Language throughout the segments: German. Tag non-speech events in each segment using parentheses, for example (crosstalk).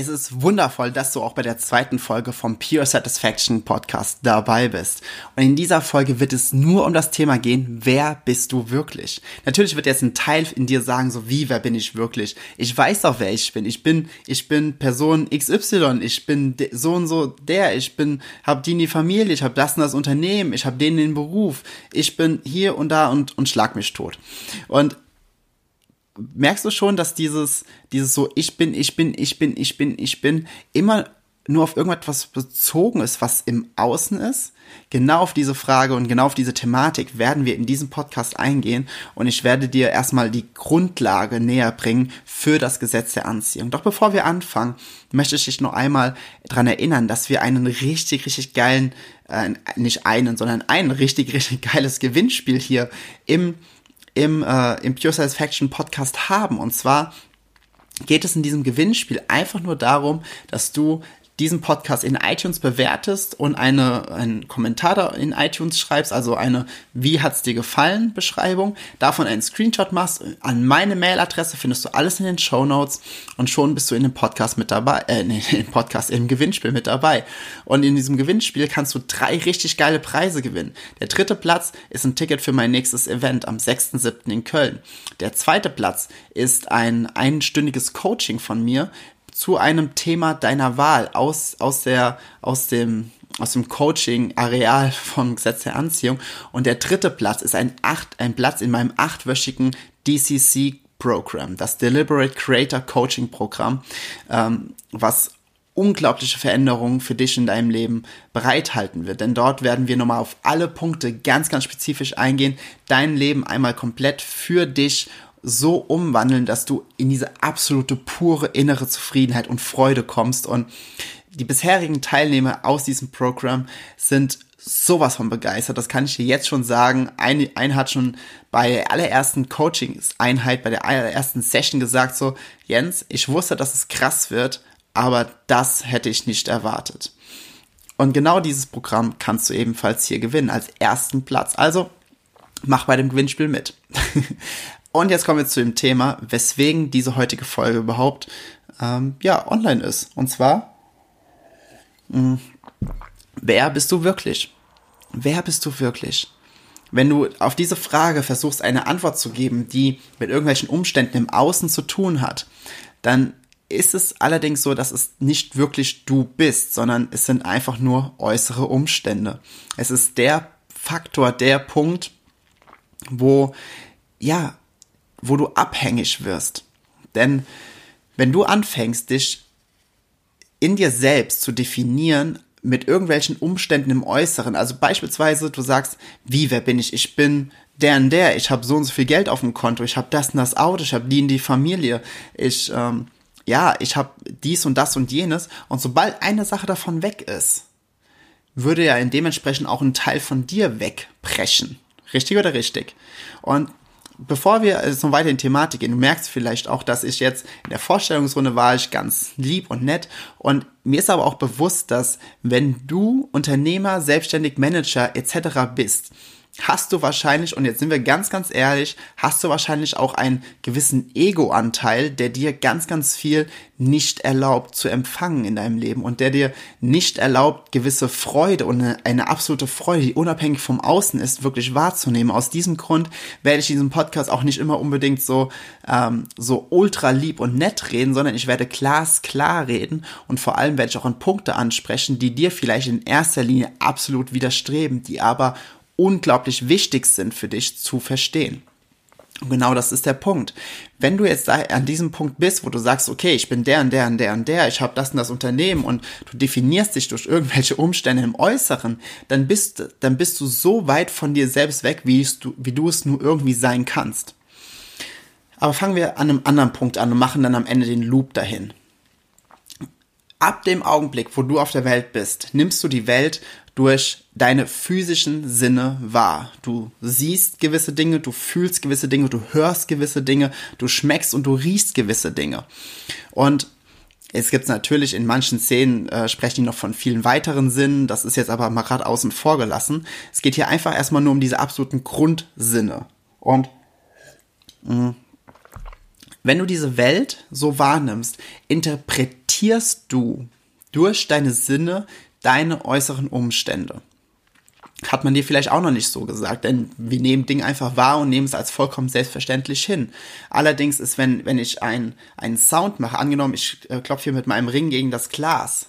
Es ist wundervoll, dass du auch bei der zweiten Folge vom Pure Satisfaction Podcast dabei bist. Und in dieser Folge wird es nur um das Thema gehen, wer bist du wirklich? Natürlich wird jetzt ein Teil in dir sagen, so wie, wer bin ich wirklich? Ich weiß doch, wer ich bin. Ich bin, ich bin Person XY, ich bin so und so der, ich bin, hab die in die Familie, ich hab das und das Unternehmen, ich hab den den Beruf, ich bin hier und da und, und schlag mich tot. Und merkst du schon, dass dieses, dieses so, ich bin, ich bin, ich bin, ich bin, ich bin, immer nur auf irgendetwas bezogen ist, was im Außen ist? Genau auf diese Frage und genau auf diese Thematik werden wir in diesem Podcast eingehen und ich werde dir erstmal die Grundlage näher bringen für das Gesetz der Anziehung. Doch bevor wir anfangen, möchte ich dich noch einmal daran erinnern, dass wir einen richtig, richtig geilen, äh, nicht einen, sondern ein richtig, richtig geiles Gewinnspiel hier im im, äh, im Pure Satisfaction Podcast haben. Und zwar geht es in diesem Gewinnspiel einfach nur darum, dass du diesen Podcast in iTunes bewertest und eine, einen Kommentar da in iTunes schreibst, also eine Wie hat's dir gefallen Beschreibung, davon einen Screenshot machst, an meine Mailadresse findest du alles in den Show Notes und schon bist du in dem Podcast mit dabei, äh, nee, (laughs) im Podcast, im Gewinnspiel mit dabei. Und in diesem Gewinnspiel kannst du drei richtig geile Preise gewinnen. Der dritte Platz ist ein Ticket für mein nächstes Event am 6.7. in Köln. Der zweite Platz ist ein einstündiges Coaching von mir zu einem Thema deiner Wahl aus, aus der, aus dem, aus dem Coaching-Areal vom Gesetz der Anziehung. Und der dritte Platz ist ein acht, ein Platz in meinem achtwöchigen DCC Programm, das Deliberate Creator Coaching Programm, ähm, was unglaubliche Veränderungen für dich in deinem Leben bereithalten wird. Denn dort werden wir nochmal auf alle Punkte ganz, ganz spezifisch eingehen, dein Leben einmal komplett für dich so umwandeln, dass du in diese absolute pure innere Zufriedenheit und Freude kommst. Und die bisherigen Teilnehmer aus diesem Programm sind sowas von begeistert. Das kann ich dir jetzt schon sagen. Ein, ein hat schon bei der allerersten Coaching-Einheit, bei der allerersten Session gesagt so, Jens, ich wusste, dass es krass wird, aber das hätte ich nicht erwartet. Und genau dieses Programm kannst du ebenfalls hier gewinnen als ersten Platz. Also mach bei dem Gewinnspiel mit. (laughs) Und jetzt kommen wir zu dem Thema, weswegen diese heutige Folge überhaupt ähm, ja online ist. Und zwar, mh, hm, wer bist du wirklich? Wer bist du wirklich? Wenn du auf diese Frage versuchst, eine Antwort zu geben, die mit irgendwelchen Umständen im Außen zu tun hat, dann ist es allerdings so, dass es nicht wirklich du bist, sondern es sind einfach nur äußere Umstände. Es ist der Faktor, der Punkt, wo ja wo du abhängig wirst. Denn wenn du anfängst, dich in dir selbst zu definieren mit irgendwelchen Umständen im Äußeren, also beispielsweise du sagst, wie, wer bin ich? Ich bin der und der, ich habe so und so viel Geld auf dem Konto, ich habe das und das Auto, ich habe die und die Familie, ich, ähm, ja, ich habe dies und das und jenes. Und sobald eine Sache davon weg ist, würde ja in dementsprechend auch ein Teil von dir wegbrechen. Richtig oder richtig? Und bevor wir jetzt noch weiter in Thematik gehen, du merkst vielleicht auch, dass ich jetzt in der Vorstellungsrunde war ich ganz lieb und nett und mir ist aber auch bewusst, dass wenn du Unternehmer, selbstständig Manager etc. bist, hast du wahrscheinlich, und jetzt sind wir ganz, ganz ehrlich, hast du wahrscheinlich auch einen gewissen Ego-Anteil, der dir ganz, ganz viel nicht erlaubt zu empfangen in deinem Leben und der dir nicht erlaubt, gewisse Freude und eine, eine absolute Freude, die unabhängig vom Außen ist, wirklich wahrzunehmen. Aus diesem Grund werde ich in diesem Podcast auch nicht immer unbedingt so, ähm, so ultra lieb und nett reden, sondern ich werde glasklar reden und vor allem werde ich auch an Punkte ansprechen, die dir vielleicht in erster Linie absolut widerstreben, die aber unglaublich wichtig sind für dich zu verstehen. Und genau das ist der Punkt. Wenn du jetzt an diesem Punkt bist, wo du sagst, okay, ich bin der und der und der und der, ich habe das und das Unternehmen und du definierst dich durch irgendwelche Umstände im Äußeren, dann bist, dann bist du so weit von dir selbst weg, wie du, wie du es nur irgendwie sein kannst. Aber fangen wir an einem anderen Punkt an und machen dann am Ende den Loop dahin. Ab dem Augenblick, wo du auf der Welt bist, nimmst du die Welt durch deine physischen Sinne wahr. Du siehst gewisse Dinge, du fühlst gewisse Dinge, du hörst gewisse Dinge, du schmeckst und du riechst gewisse Dinge. Und es gibt natürlich in manchen Szenen, äh, sprechen die noch von vielen weiteren Sinnen, das ist jetzt aber mal gerade außen vor gelassen. Es geht hier einfach erstmal nur um diese absoluten Grundsinne. Und mh, mm, wenn du diese Welt so wahrnimmst, interpretierst du durch deine Sinne deine äußeren Umstände. Hat man dir vielleicht auch noch nicht so gesagt, denn wir nehmen Dinge einfach wahr und nehmen es als vollkommen selbstverständlich hin. Allerdings ist, wenn, wenn ich ein, einen Sound mache, angenommen, ich äh, klopfe hier mit meinem Ring gegen das Glas,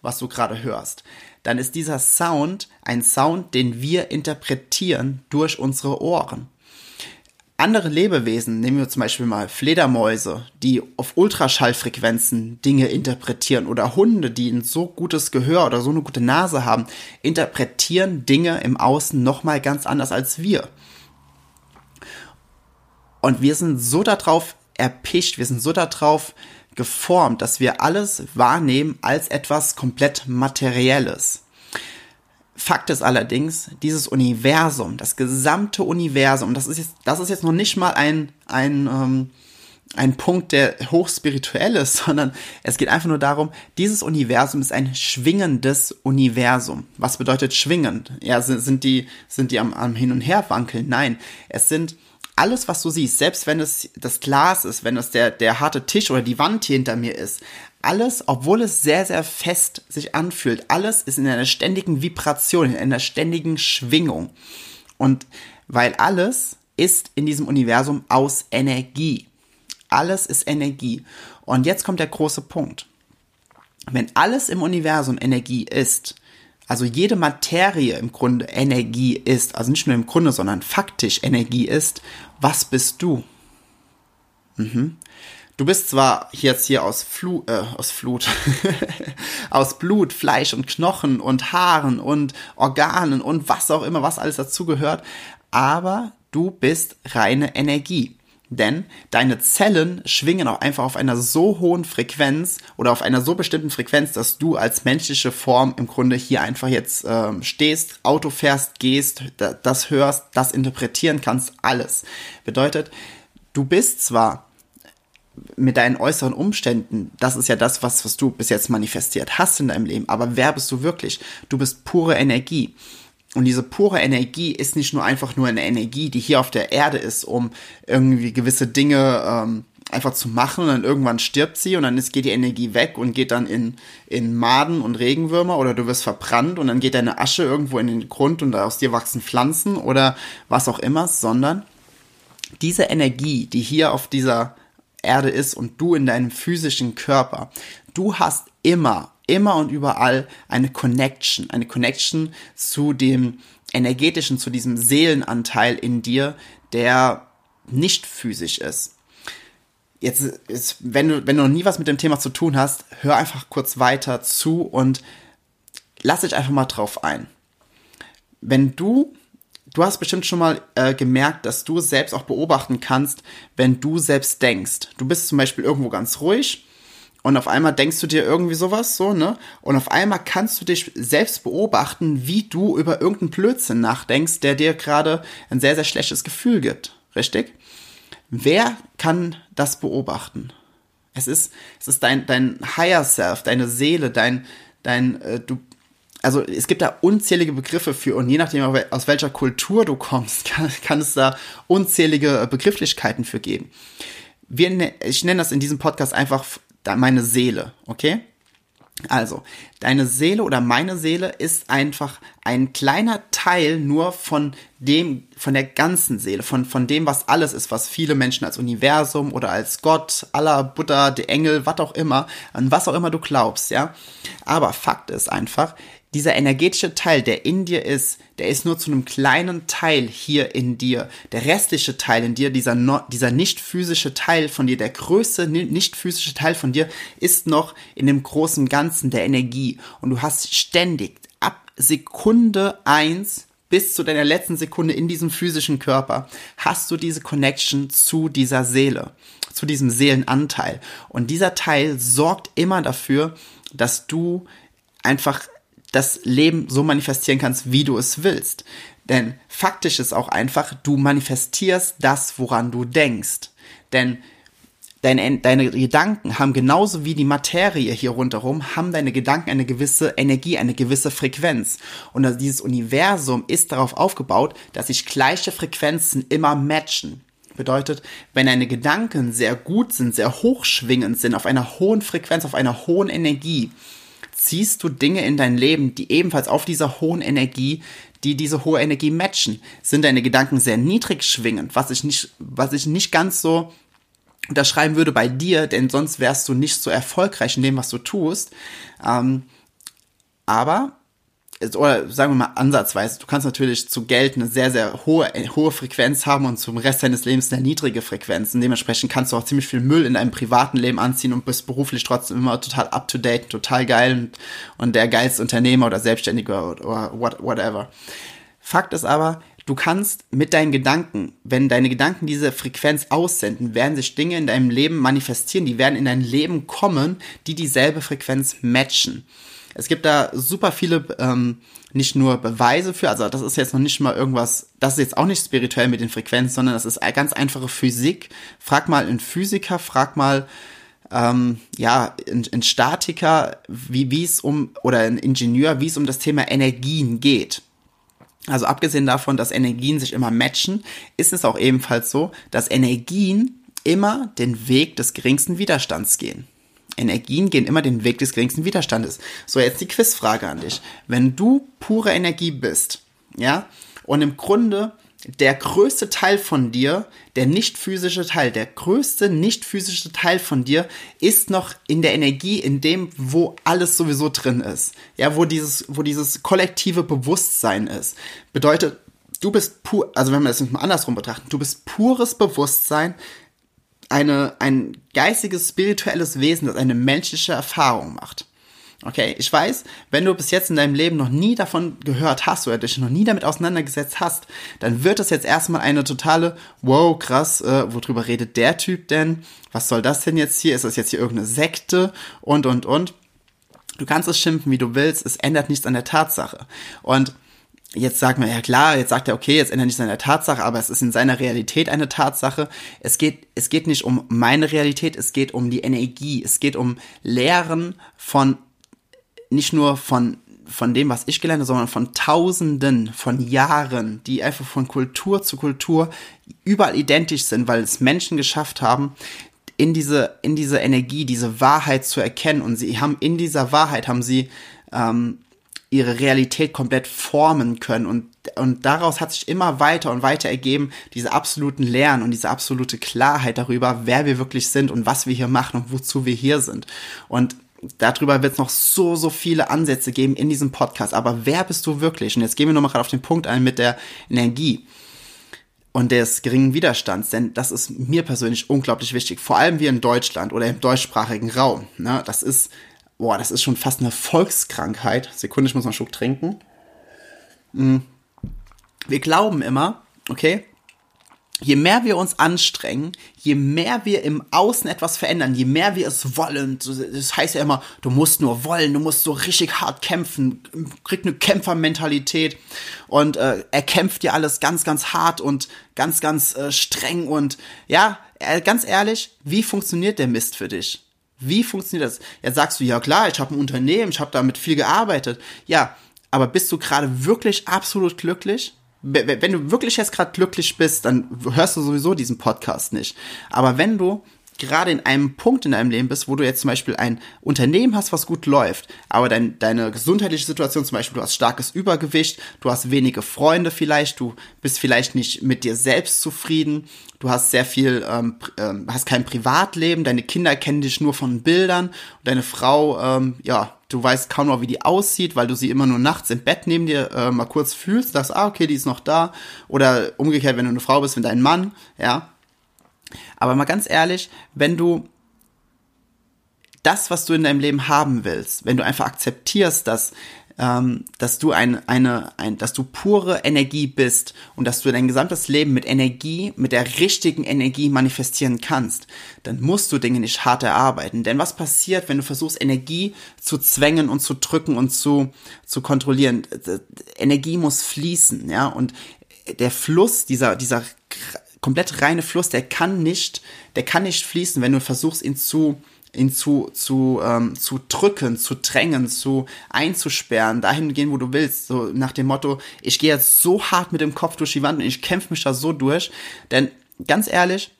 was du gerade hörst, dann ist dieser Sound ein Sound, den wir interpretieren durch unsere Ohren andere Lebewesen, nehmen wir zum Beispiel mal Fledermäuse, die auf Ultraschallfrequenzen Dinge interpretieren oder Hunde, die ein so gutes Gehör oder so eine gute Nase haben, interpretieren Dinge im Außen nochmal ganz anders als wir. Und wir sind so darauf erpicht, wir sind so darauf geformt, dass wir alles wahrnehmen als etwas komplett Materielles. Fakt ist allerdings, dieses Universum, das gesamte Universum, das ist jetzt, das ist jetzt noch nicht mal ein, ein, ähm, ein Punkt, der hochspirituell ist, (laughs) sondern es geht einfach nur darum, dieses Universum ist ein schwingendes Universum. Was bedeutet schwingend? Ja, sind, sind die, sind die am, am Hin und Her wankeln? Nein, es sind alles, was du siehst, selbst wenn es das Glas ist, wenn es der, der harte Tisch oder die Wand hier hinter mir ist, alles, obwohl es sehr, sehr fest sich anfühlt, alles ist in einer ständigen Vibration, in einer ständigen Schwingung. Und weil alles ist in diesem Universum aus Energie. Alles ist Energie. Und jetzt kommt der große Punkt. Wenn alles im Universum Energie ist, also jede Materie im Grunde Energie ist, also nicht nur im Grunde, sondern faktisch Energie ist, was bist du? Mhm. Du bist zwar jetzt hier aus, Flu äh, aus Flut, (laughs) aus Blut, Fleisch und Knochen und Haaren und Organen und was auch immer, was alles dazugehört, aber du bist reine Energie. Denn deine Zellen schwingen auch einfach auf einer so hohen Frequenz oder auf einer so bestimmten Frequenz, dass du als menschliche Form im Grunde hier einfach jetzt ähm, stehst, Auto fährst, gehst, das hörst, das interpretieren kannst, alles. Bedeutet, du bist zwar mit deinen äußeren Umständen, das ist ja das, was, was du bis jetzt manifestiert hast in deinem Leben. Aber wer bist du wirklich? Du bist pure Energie. Und diese pure Energie ist nicht nur einfach nur eine Energie, die hier auf der Erde ist, um irgendwie gewisse Dinge ähm, einfach zu machen und dann irgendwann stirbt sie und dann ist, geht die Energie weg und geht dann in, in Maden und Regenwürmer oder du wirst verbrannt und dann geht deine Asche irgendwo in den Grund und aus dir wachsen Pflanzen oder was auch immer, sondern diese Energie, die hier auf dieser Erde ist und du in deinem physischen Körper. Du hast immer, immer und überall eine Connection, eine Connection zu dem energetischen, zu diesem Seelenanteil in dir, der nicht physisch ist. Jetzt, jetzt wenn du, wenn du noch nie was mit dem Thema zu tun hast, hör einfach kurz weiter zu und lass dich einfach mal drauf ein. Wenn du du hast bestimmt schon mal äh, gemerkt, dass du selbst auch beobachten kannst, wenn du selbst denkst. Du bist zum Beispiel irgendwo ganz ruhig und auf einmal denkst du dir irgendwie sowas, so, ne? Und auf einmal kannst du dich selbst beobachten, wie du über irgendeinen Blödsinn nachdenkst, der dir gerade ein sehr, sehr schlechtes Gefühl gibt. Richtig? Wer kann das beobachten? Es ist, es ist dein, dein Higher Self, deine Seele, dein, dein, äh, du, also es gibt da unzählige Begriffe für und je nachdem, aus welcher Kultur du kommst, (laughs) kann, kann es da unzählige Begrifflichkeiten für geben. Wir, ne, ich nenne das in diesem Podcast einfach meine Seele, okay? Also, deine Seele oder meine Seele ist einfach ein kleiner Teil nur von dem, von der ganzen Seele, von, von dem, was alles ist, was viele Menschen als Universum oder als Gott, Allah, Buddha, die Engel, was auch immer, an was auch immer du glaubst, ja. Aber Fakt ist einfach, dieser energetische Teil, der in dir ist, der ist nur zu einem kleinen Teil hier in dir. Der restliche Teil in dir, dieser, dieser nicht physische Teil von dir, der größte nicht physische Teil von dir, ist noch in dem großen Ganzen der Energie. Und du hast ständig ab Sekunde eins bis zu deiner letzten Sekunde in diesem physischen Körper hast du diese Connection zu dieser Seele, zu diesem Seelenanteil. Und dieser Teil sorgt immer dafür, dass du einfach das Leben so manifestieren kannst, wie du es willst. Denn faktisch ist auch einfach, du manifestierst das, woran du denkst. Denn deine, deine Gedanken haben genauso wie die Materie hier rundherum, haben deine Gedanken eine gewisse Energie, eine gewisse Frequenz. Und also dieses Universum ist darauf aufgebaut, dass sich gleiche Frequenzen immer matchen. Bedeutet, wenn deine Gedanken sehr gut sind, sehr hochschwingend sind, auf einer hohen Frequenz, auf einer hohen Energie, ziehst du Dinge in dein Leben, die ebenfalls auf dieser hohen Energie, die diese hohe Energie matchen. Sind deine Gedanken sehr niedrig schwingend, was ich nicht, was ich nicht ganz so unterschreiben würde bei dir, denn sonst wärst du nicht so erfolgreich in dem, was du tust. Ähm, aber, oder sagen wir mal ansatzweise, du kannst natürlich zu Geld eine sehr, sehr hohe, hohe Frequenz haben und zum Rest deines Lebens eine niedrige Frequenz. Und dementsprechend kannst du auch ziemlich viel Müll in deinem privaten Leben anziehen und bist beruflich trotzdem immer total up to date, total geil und, und der geilste Unternehmer oder Selbstständiger oder, oder whatever. Fakt ist aber, Du kannst mit deinen Gedanken, wenn deine Gedanken diese Frequenz aussenden, werden sich Dinge in deinem Leben manifestieren, die werden in dein Leben kommen, die dieselbe Frequenz matchen. Es gibt da super viele, ähm, nicht nur Beweise für, also das ist jetzt noch nicht mal irgendwas, das ist jetzt auch nicht spirituell mit den Frequenzen, sondern das ist ganz einfache Physik. Frag mal einen Physiker, frag mal ähm, ja, ein Statiker, wie wie es um, oder ein Ingenieur, wie es um das Thema Energien geht. Also abgesehen davon, dass Energien sich immer matchen, ist es auch ebenfalls so, dass Energien immer den Weg des geringsten Widerstands gehen. Energien gehen immer den Weg des geringsten Widerstandes. So, jetzt die Quizfrage an dich. Wenn du pure Energie bist, ja, und im Grunde der größte Teil von dir, der nicht physische Teil, der größte nicht physische Teil von dir ist noch in der Energie, in dem, wo alles sowieso drin ist. Ja, wo dieses, wo dieses kollektive Bewusstsein ist. Bedeutet, du bist pur, also wenn wir das mal andersrum betrachten, du bist pures Bewusstsein, eine, ein geistiges, spirituelles Wesen, das eine menschliche Erfahrung macht. Okay, ich weiß, wenn du bis jetzt in deinem Leben noch nie davon gehört hast oder dich noch nie damit auseinandergesetzt hast, dann wird das jetzt erstmal eine totale, wow, krass, äh, worüber redet der Typ denn? Was soll das denn jetzt hier? Ist das jetzt hier irgendeine Sekte? Und, und, und. Du kannst es schimpfen, wie du willst, es ändert nichts an der Tatsache. Und jetzt sagt man, ja klar, jetzt sagt er, okay, jetzt ändert nichts der Tatsache, aber es ist in seiner Realität eine Tatsache. Es geht, es geht nicht um meine Realität, es geht um die Energie, es geht um Lehren von nicht nur von von dem, was ich gelernt habe, sondern von Tausenden von Jahren, die einfach von Kultur zu Kultur überall identisch sind, weil es Menschen geschafft haben, in diese, in diese Energie, diese Wahrheit zu erkennen. Und sie haben in dieser Wahrheit, haben sie ähm, ihre Realität komplett formen können. Und, und daraus hat sich immer weiter und weiter ergeben, diese absoluten Lernen und diese absolute Klarheit darüber, wer wir wirklich sind und was wir hier machen und wozu wir hier sind. Und darüber wird es noch so, so viele Ansätze geben in diesem Podcast. Aber wer bist du wirklich? Und jetzt gehen wir nochmal gerade auf den Punkt ein mit der Energie und des geringen Widerstands, denn das ist mir persönlich unglaublich wichtig. Vor allem wir in Deutschland oder im deutschsprachigen Raum. Ne? Das ist, boah, das ist schon fast eine Volkskrankheit. Sekunde, ich muss noch einen Schluck trinken. Hm. Wir glauben immer, okay, je mehr wir uns anstrengen, je mehr wir im Außen etwas verändern, je mehr wir es wollen, das heißt ja immer, du musst nur wollen, du musst so richtig hart kämpfen, krieg eine Kämpfermentalität und äh, er kämpft dir alles ganz, ganz hart und ganz, ganz äh, streng und ja, äh, ganz ehrlich, wie funktioniert der Mist für dich? Wie funktioniert das? Jetzt sagst du, ja klar, ich habe ein Unternehmen, ich habe damit viel gearbeitet. Ja, aber bist du gerade wirklich absolut glücklich? wenn du wirklich jetzt gerade glücklich bist, dann hörst du sowieso diesen Podcast nicht. Aber wenn du gerade in einem Punkt in deinem Leben bist, wo du jetzt zum Beispiel ein Unternehmen hast, was gut läuft, aber dein, deine gesundheitliche Situation, zum Beispiel du hast starkes Übergewicht, du hast wenige Freunde vielleicht, du bist vielleicht nicht mit dir selbst zufrieden, du hast sehr viel, ähm, ähm, hast kein Privatleben, deine Kinder kennen dich nur von Bildern, deine Frau, ähm, ja, du weißt kaum noch, wie die aussieht, weil du sie immer nur nachts im Bett neben dir äh, mal kurz fühlst, sagst, ah, okay, die ist noch da. Oder umgekehrt, wenn du eine Frau bist, wenn dein Mann, ja. Aber mal ganz ehrlich, wenn du das, was du in deinem Leben haben willst, wenn du einfach akzeptierst, dass ähm, dass du ein, eine, ein, dass du pure Energie bist und dass du dein gesamtes Leben mit Energie, mit der richtigen Energie manifestieren kannst, dann musst du Dinge nicht hart erarbeiten. Denn was passiert, wenn du versuchst, Energie zu zwängen und zu drücken und zu, zu kontrollieren? Energie muss fließen, ja, und der Fluss, dieser, dieser komplett reine Fluss, der kann nicht, der kann nicht fließen, wenn du versuchst, ihn zu, ihn zu, zu, ähm, zu drücken, zu drängen, zu einzusperren, dahin gehen, wo du willst. So nach dem Motto, ich gehe jetzt so hart mit dem Kopf durch die Wand und ich kämpfe mich da so durch. Denn ganz ehrlich,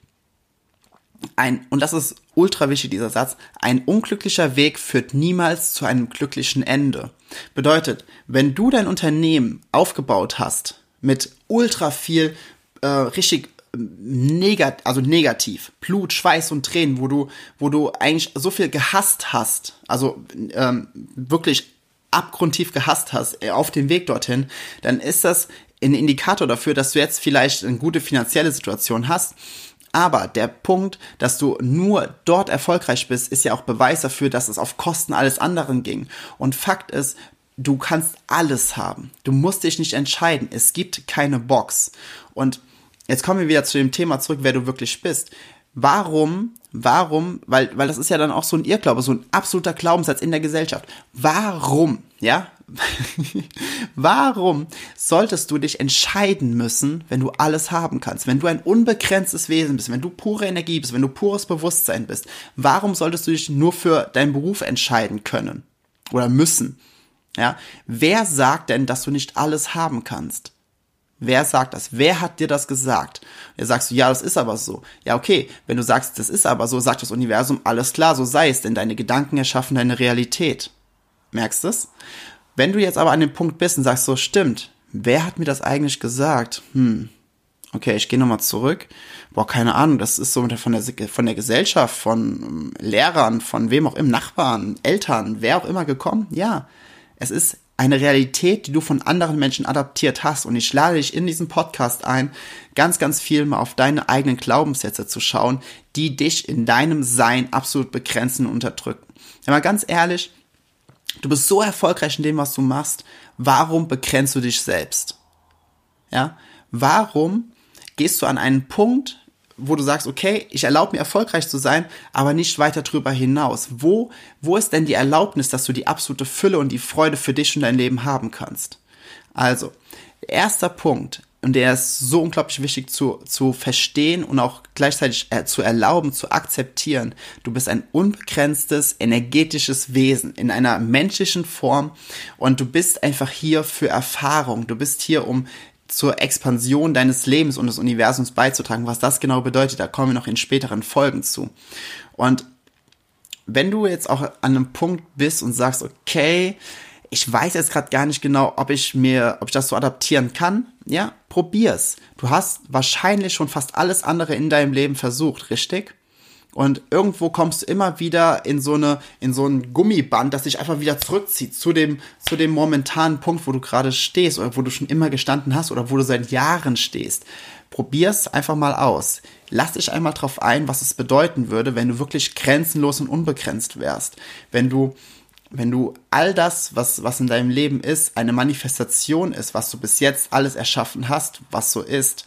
ein, und das ist ultra wichtig, dieser Satz, ein unglücklicher Weg führt niemals zu einem glücklichen Ende. Bedeutet, wenn du dein Unternehmen aufgebaut hast mit ultra viel äh, richtig negat also negativ, Blut, Schweiß und Tränen, wo du, wo du eigentlich so viel gehasst hast, also ähm, wirklich abgrundtief gehasst hast äh, auf dem Weg dorthin, dann ist das ein Indikator dafür, dass du jetzt vielleicht eine gute finanzielle Situation hast. Aber der Punkt, dass du nur dort erfolgreich bist, ist ja auch Beweis dafür, dass es auf Kosten alles anderen ging. Und Fakt ist, du kannst alles haben. Du musst dich nicht entscheiden. Es gibt keine Box. Und jetzt kommen wir wieder zu dem Thema zurück, wer du wirklich bist. Warum, warum, weil, weil das ist ja dann auch so ein Irrglaube, so ein absoluter Glaubenssatz in der Gesellschaft. Warum, ja? (laughs) warum solltest du dich entscheiden müssen, wenn du alles haben kannst? Wenn du ein unbegrenztes Wesen bist, wenn du pure Energie bist, wenn du pures Bewusstsein bist, warum solltest du dich nur für deinen Beruf entscheiden können? Oder müssen? Ja? Wer sagt denn, dass du nicht alles haben kannst? Wer sagt das? Wer hat dir das gesagt? Er sagst du, ja, das ist aber so. Ja, okay, wenn du sagst, das ist aber so, sagt das Universum, alles klar, so sei es, denn deine Gedanken erschaffen deine Realität. Merkst du es? Wenn du jetzt aber an dem Punkt bist und sagst, so stimmt, wer hat mir das eigentlich gesagt? Hm, okay, ich gehe nochmal zurück. Boah, keine Ahnung, das ist so von der, von der Gesellschaft, von ähm, Lehrern, von wem auch immer, Nachbarn, Eltern, wer auch immer gekommen. Ja, es ist eine Realität, die du von anderen Menschen adaptiert hast. Und ich lade dich in diesem Podcast ein, ganz, ganz viel mal auf deine eigenen Glaubenssätze zu schauen, die dich in deinem Sein absolut begrenzen und unterdrücken. Ja, mal ganz ehrlich, du bist so erfolgreich in dem, was du machst. Warum begrenzt du dich selbst? Ja, warum gehst du an einen Punkt, wo du sagst, okay, ich erlaube mir erfolgreich zu sein, aber nicht weiter drüber hinaus. Wo, wo ist denn die Erlaubnis, dass du die absolute Fülle und die Freude für dich und dein Leben haben kannst? Also, erster Punkt, und der ist so unglaublich wichtig zu, zu verstehen und auch gleichzeitig äh, zu erlauben, zu akzeptieren. Du bist ein unbegrenztes, energetisches Wesen in einer menschlichen Form und du bist einfach hier für Erfahrung. Du bist hier, um zur Expansion deines Lebens und des Universums beizutragen. Was das genau bedeutet, da kommen wir noch in späteren Folgen zu. Und wenn du jetzt auch an einem Punkt bist und sagst, okay, ich weiß jetzt gerade gar nicht genau, ob ich mir, ob ich das so adaptieren kann, ja, probier's. Du hast wahrscheinlich schon fast alles andere in deinem Leben versucht, richtig? Und irgendwo kommst du immer wieder in so eine, in so ein Gummiband, das dich einfach wieder zurückzieht zu dem, zu dem momentanen Punkt, wo du gerade stehst oder wo du schon immer gestanden hast oder wo du seit Jahren stehst. Probier's einfach mal aus. Lass dich einmal drauf ein, was es bedeuten würde, wenn du wirklich grenzenlos und unbegrenzt wärst. Wenn du, wenn du all das, was, was in deinem Leben ist, eine Manifestation ist, was du bis jetzt alles erschaffen hast, was so ist,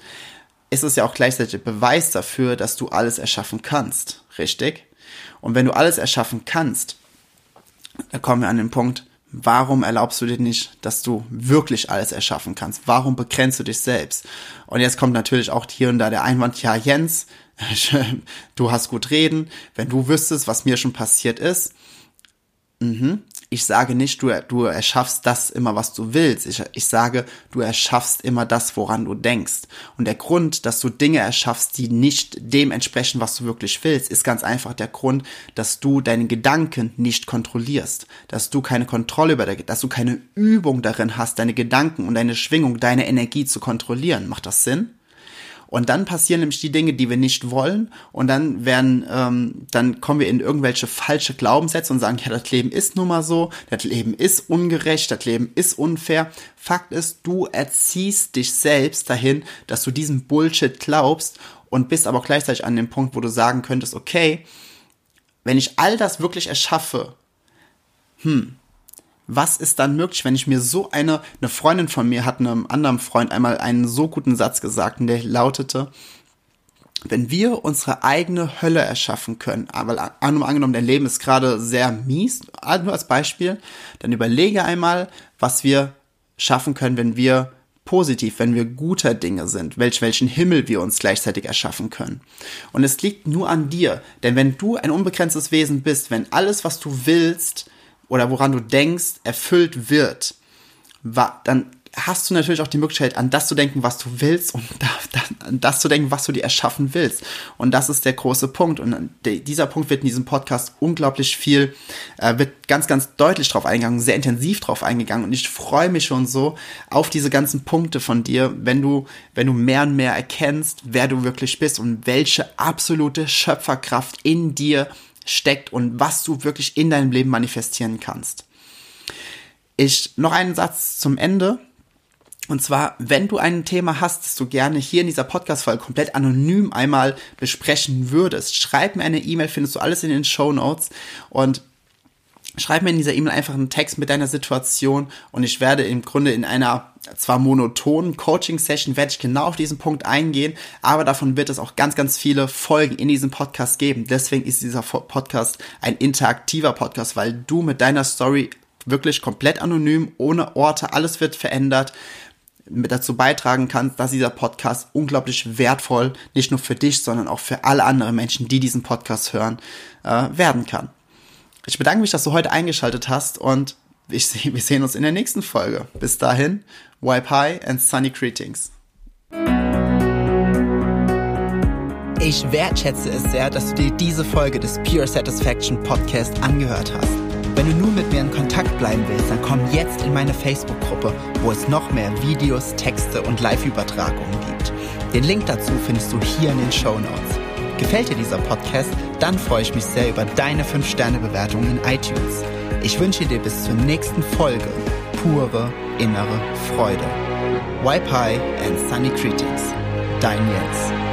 ist es ja auch gleichzeitig Beweis dafür, dass du alles erschaffen kannst, richtig? Und wenn du alles erschaffen kannst, da kommen wir an den Punkt, warum erlaubst du dir nicht, dass du wirklich alles erschaffen kannst? Warum begrenzt du dich selbst? Und jetzt kommt natürlich auch hier und da der Einwand, ja Jens, (laughs) du hast gut reden, wenn du wüsstest, was mir schon passiert ist, mhm, ich sage nicht, du, du erschaffst das immer, was du willst. Ich, ich sage, du erschaffst immer das, woran du denkst. Und der Grund, dass du Dinge erschaffst, die nicht dem entsprechen, was du wirklich willst, ist ganz einfach der Grund, dass du deine Gedanken nicht kontrollierst. Dass du keine Kontrolle über, dass du keine Übung darin hast, deine Gedanken und deine Schwingung, deine Energie zu kontrollieren. Macht das Sinn? Und dann passieren nämlich die Dinge, die wir nicht wollen. Und dann werden, ähm, dann kommen wir in irgendwelche falsche Glaubenssätze und sagen, ja, das Leben ist nun mal so, das Leben ist ungerecht, das Leben ist unfair. Fakt ist, du erziehst dich selbst dahin, dass du diesen Bullshit glaubst und bist aber gleichzeitig an dem Punkt, wo du sagen könntest, okay, wenn ich all das wirklich erschaffe, hm, was ist dann möglich, wenn ich mir so eine, eine Freundin von mir hat einem anderen Freund einmal einen so guten Satz gesagt und der lautete, wenn wir unsere eigene Hölle erschaffen können, aber angenommen, dein Leben ist gerade sehr mies, nur als Beispiel, dann überlege einmal, was wir schaffen können, wenn wir positiv, wenn wir guter Dinge sind, welch, welchen Himmel wir uns gleichzeitig erschaffen können. Und es liegt nur an dir, denn wenn du ein unbegrenztes Wesen bist, wenn alles, was du willst oder woran du denkst, erfüllt wird, dann hast du natürlich auch die Möglichkeit, an das zu denken, was du willst und (laughs) an das zu denken, was du dir erschaffen willst. Und das ist der große Punkt. Und dieser Punkt wird in diesem Podcast unglaublich viel, äh, wird ganz, ganz deutlich drauf eingegangen, sehr intensiv drauf eingegangen. Und ich freue mich schon so auf diese ganzen Punkte von dir, wenn du, wenn du mehr und mehr erkennst, wer du wirklich bist und welche absolute Schöpferkraft in dir steckt und was du wirklich in deinem Leben manifestieren kannst. Ich, noch einen Satz zum Ende und zwar, wenn du ein Thema hast, das du gerne hier in dieser Podcast-Folge komplett anonym einmal besprechen würdest, schreib mir eine E-Mail, findest du alles in den Show Notes und schreib mir in dieser E-Mail einfach einen Text mit deiner Situation und ich werde im Grunde in einer zwar monotonen Coaching-Session werde ich genau auf diesen Punkt eingehen, aber davon wird es auch ganz, ganz viele Folgen in diesem Podcast geben. Deswegen ist dieser Podcast ein interaktiver Podcast, weil du mit deiner Story wirklich komplett anonym, ohne Orte, alles wird verändert mit dazu beitragen kannst, dass dieser Podcast unglaublich wertvoll, nicht nur für dich, sondern auch für alle anderen Menschen, die diesen Podcast hören, äh, werden kann. Ich bedanke mich, dass du heute eingeschaltet hast und ich, wir sehen uns in der nächsten Folge. Bis dahin, wipe high and sunny greetings. Ich wertschätze es sehr, dass du dir diese Folge des Pure Satisfaction Podcast angehört hast. Wenn du nun mit mir in Kontakt bleiben willst, dann komm jetzt in meine Facebook-Gruppe, wo es noch mehr Videos, Texte und Live-Übertragungen gibt. Den Link dazu findest du hier in den Show Notes. Gefällt dir dieser Podcast? Dann freue ich mich sehr über deine 5-Sterne-Bewertung in iTunes. Ich wünsche dir bis zur nächsten Folge pure innere Freude. High and Sunny Greetings. Dein Jens.